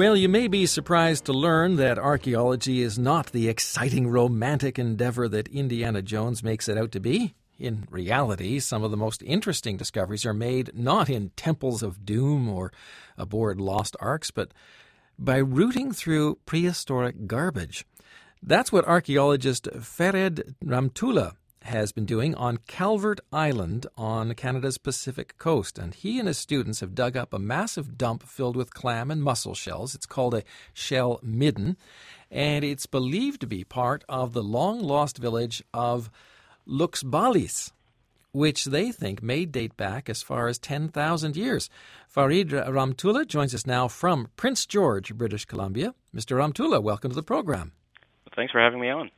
Well, you may be surprised to learn that archaeology is not the exciting romantic endeavor that Indiana Jones makes it out to be. In reality, some of the most interesting discoveries are made not in temples of doom or aboard lost arks, but by rooting through prehistoric garbage. That's what archaeologist Farid Rahemtulla has been doing on Calvert Island on Canada's Pacific coast. And he and his students have dug up a massive dump filled with clam and mussel shells. It's called a shell midden, and it's believed to be part of the long lost village of Luxvbalis. Which they think may date back as far as 10,000 years. Farid Rahemtulla joins us now from Prince George, British Columbia. Mr. Rahemtulla, welcome to the program. Thanks for having me on.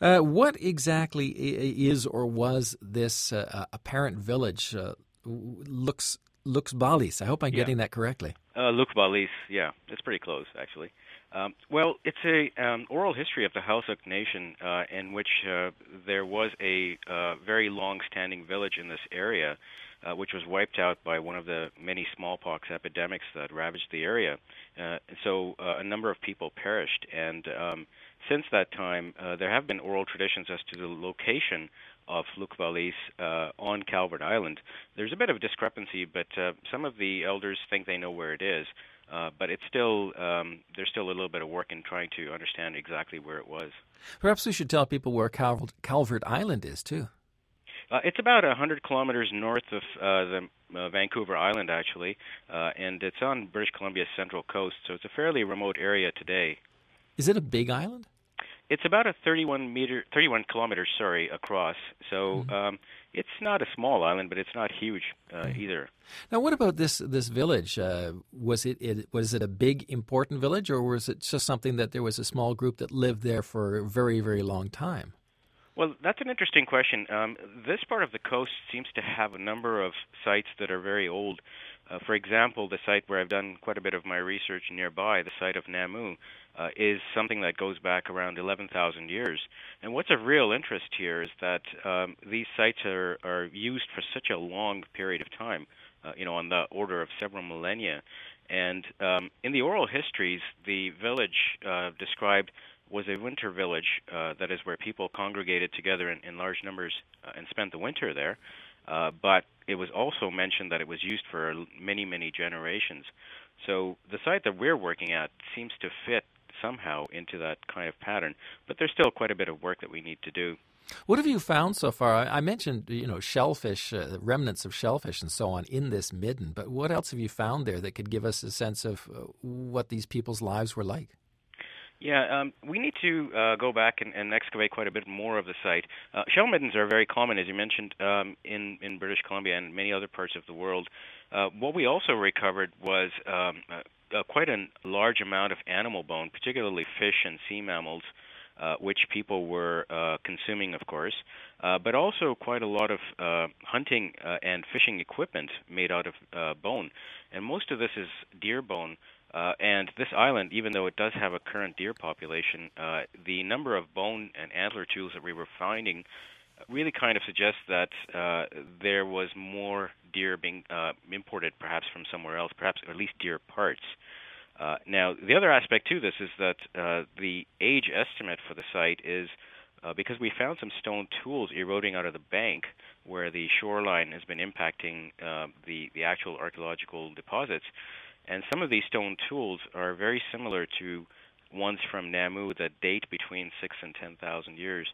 Uh, what exactly is or was this uh, uh apparent village? Uh, looks Luxvbalis. I hope I'm getting that correctly. Uh, Luxvbalis, yeah, it's pretty close actually. Um, well, it's a um, oral history of the Heiltsuk Nation uh, in which uh, there was a uh, very long-standing village in this area, uh, which was wiped out by one of the many smallpox epidemics that ravaged the area. Uh, and so uh, a number of people perished, and um, since that time, uh, there have been oral traditions as to the location of Luxvbalis uh, on Calvert Island. There's a bit of discrepancy, but uh, some of the elders think they know where it is. Uh, but it's still um, there's still a little bit of work in trying to understand exactly where it was. Perhaps we should tell people where Calvert, Calvert Island is too. Uh, it's about 100 kilometers north of uh, the uh, Vancouver Island, actually, uh, and it's on British Columbia's central coast, so it's a fairly remote area today. Is it a big island? It's about a 31 meter, 31 kilometers, sorry, across. So mm-hmm. um, it's not a small island, but it's not huge uh, mm-hmm. either. Now, what about this this village? Uh, was it, it was it a big important village, or was it just something that there was a small group that lived there for a very very long time? Well, that's an interesting question. Um, this part of the coast seems to have a number of sites that are very old. Uh, for example, the site where I've done quite a bit of my research nearby, the site of Namu, uh, is something that goes back around 11,000 years. And what's of real interest here is that um, these sites are, are used for such a long period of time, uh, you know, on the order of several millennia. And um, in the oral histories, the village uh, described was a winter village, uh, that is where people congregated together in, in large numbers uh, and spent the winter there. Uh, but it was also mentioned that it was used for many, many generations. So the site that we're working at seems to fit somehow into that kind of pattern, but there's still quite a bit of work that we need to do. What have you found so far? I mentioned, you know, shellfish, uh, remnants of shellfish and so on in this midden, but what else have you found there that could give us a sense of uh, what these people's lives were like? Yeah, um, we need to uh, go back and, and, excavate quite a bit more of the site. Uh, shell middens are very common, as you mentioned, um, in, in British Columbia and many other parts of the world. Uh, what we also recovered was um, uh, quite a large amount of animal bone, particularly fish and sea mammals, uh, which people were uh, consuming, of course, but also quite a lot of hunting and fishing equipment made out of bone. And most of this is deer bone. Uh, and this island, even though it does have a current deer population, uh, the number of bone and antler tools that we were finding really kind of suggests that uh, there was more deer being uh, imported, perhaps from somewhere else, perhaps at least deer parts. Uh, now, the other aspect to this is that uh, the age estimate for the site is uh, because we found some stone tools eroding out of the bank where the shoreline has been impacting uh, the the actual archaeological deposits. And some of these stone tools are very similar to ones from Namu that date between six and ten thousand years.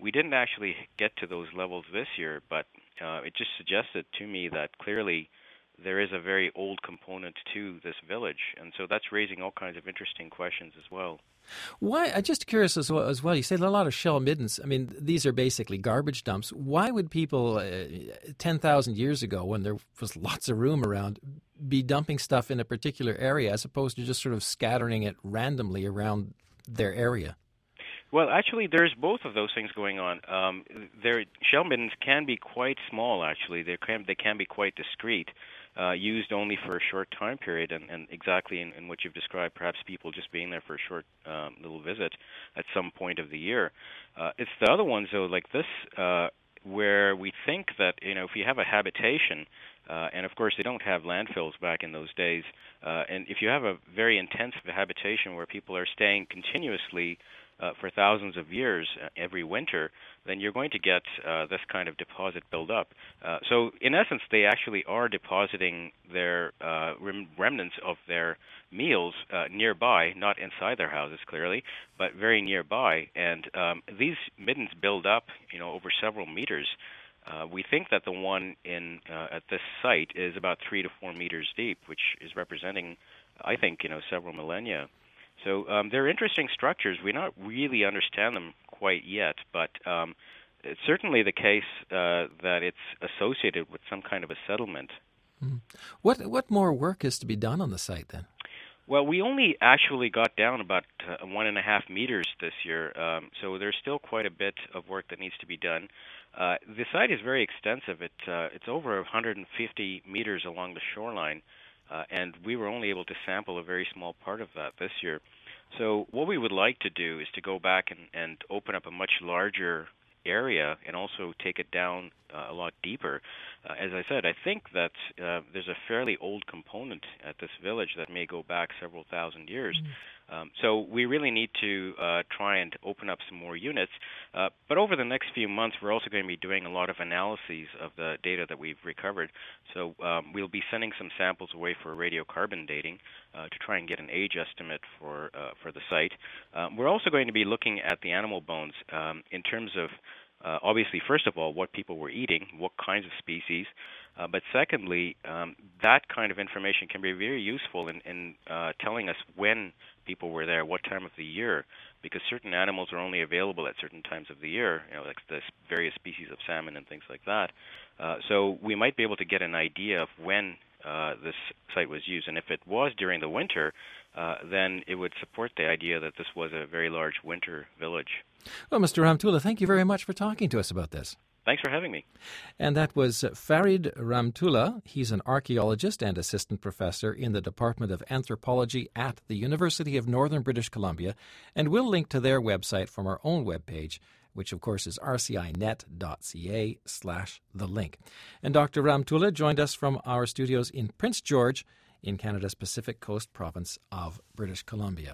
We didn't actually get to those levels this year, but uh, it just suggested to me that clearly there is a very old component to this village, and so that's raising all kinds of interesting questions as well. Why? I'm just curious as well. As well, you say a lot of shell middens. I mean, these are basically garbage dumps. Why would people, uh, ten thousand years ago, when there was lots of room around, be dumping stuff in a particular area as opposed to just sort of scattering it randomly around their area? Well, actually, there's both of those things going on. Um, their shell middens can be quite small. Actually, they can they can be quite discreet uh, used only for a short time period, and, and exactly in, in what you've described, perhaps people just being there for a short um, little visit at some point of the year. Uh, it's the other ones though, like this, uh, where we think that you know if you have a habitation Uh, and of course, they don't have landfills back in those days. Uh, and if you have a very intense habitation where people are staying continuously uh, for thousands of years uh, every winter, then you're going to get uh, this kind of deposit buildup. Uh, so, in essence, they actually are depositing their uh, rem- remnants of their meals uh, nearby, not inside their houses clearly, but very nearby. And um, these middens build up, you know, over several meters. Uh, we think that the one in uh, at this site is about three to four meters deep, which is representing, I think, you know, several millennia. So um, they're interesting structures. We don't really understand them quite yet, but um, it's certainly the case uh, that it's associated with some kind of a settlement. Mm. What what more work is to be done on the site then? Well, we only actually got down about uh, one and a half meters this year, um, so there's still quite a bit of work that needs to be done. Uh, the site is very extensive. It, uh, it's over 150 meters along the shoreline, uh, and we were only able to sample a very small part of that this year. So what we would like to do is to go back and, and open up a much larger area and also take it down uh, a lot deeper. Uh, as I said, I think that uh, there's a fairly old component at this village that may go back several thousand years. Mm. Um, so we really need to uh, try and open up some more units. Uh, but over the next few months, we're also going to be doing a lot of analyses of the data that we've recovered. So um, we'll be sending some samples away for radiocarbon dating uh, to try and get an age estimate for uh, for the site. Um, we're also going to be looking at the animal bones um, in terms of uh, obviously, first of all, what people were eating, what kinds of species, uh, but secondly, um, that kind of information can be very useful in, in uh, telling us when people were there, what time of the year, because certain animals are only available at certain times of the year, you know, like the various species of salmon and things like that. Uh, so we might be able to get an idea of when uh, this site was used, and if it was during the winter, uh, then it would support the idea that this was a very large winter village. Well, Mr. Rahemtulla, thank you very much for talking to us about this. Thanks for having me. And that was Farid Rahemtulla. He's an archaeologist and assistant professor in the Department of Anthropology at the University of Northern British Columbia. And we'll link to their website from our own webpage, which of course is rcinet.ca slash the link. And Dr. Rahemtulla joined us from our studios in Prince George in Canada's Pacific Coast province of British Columbia.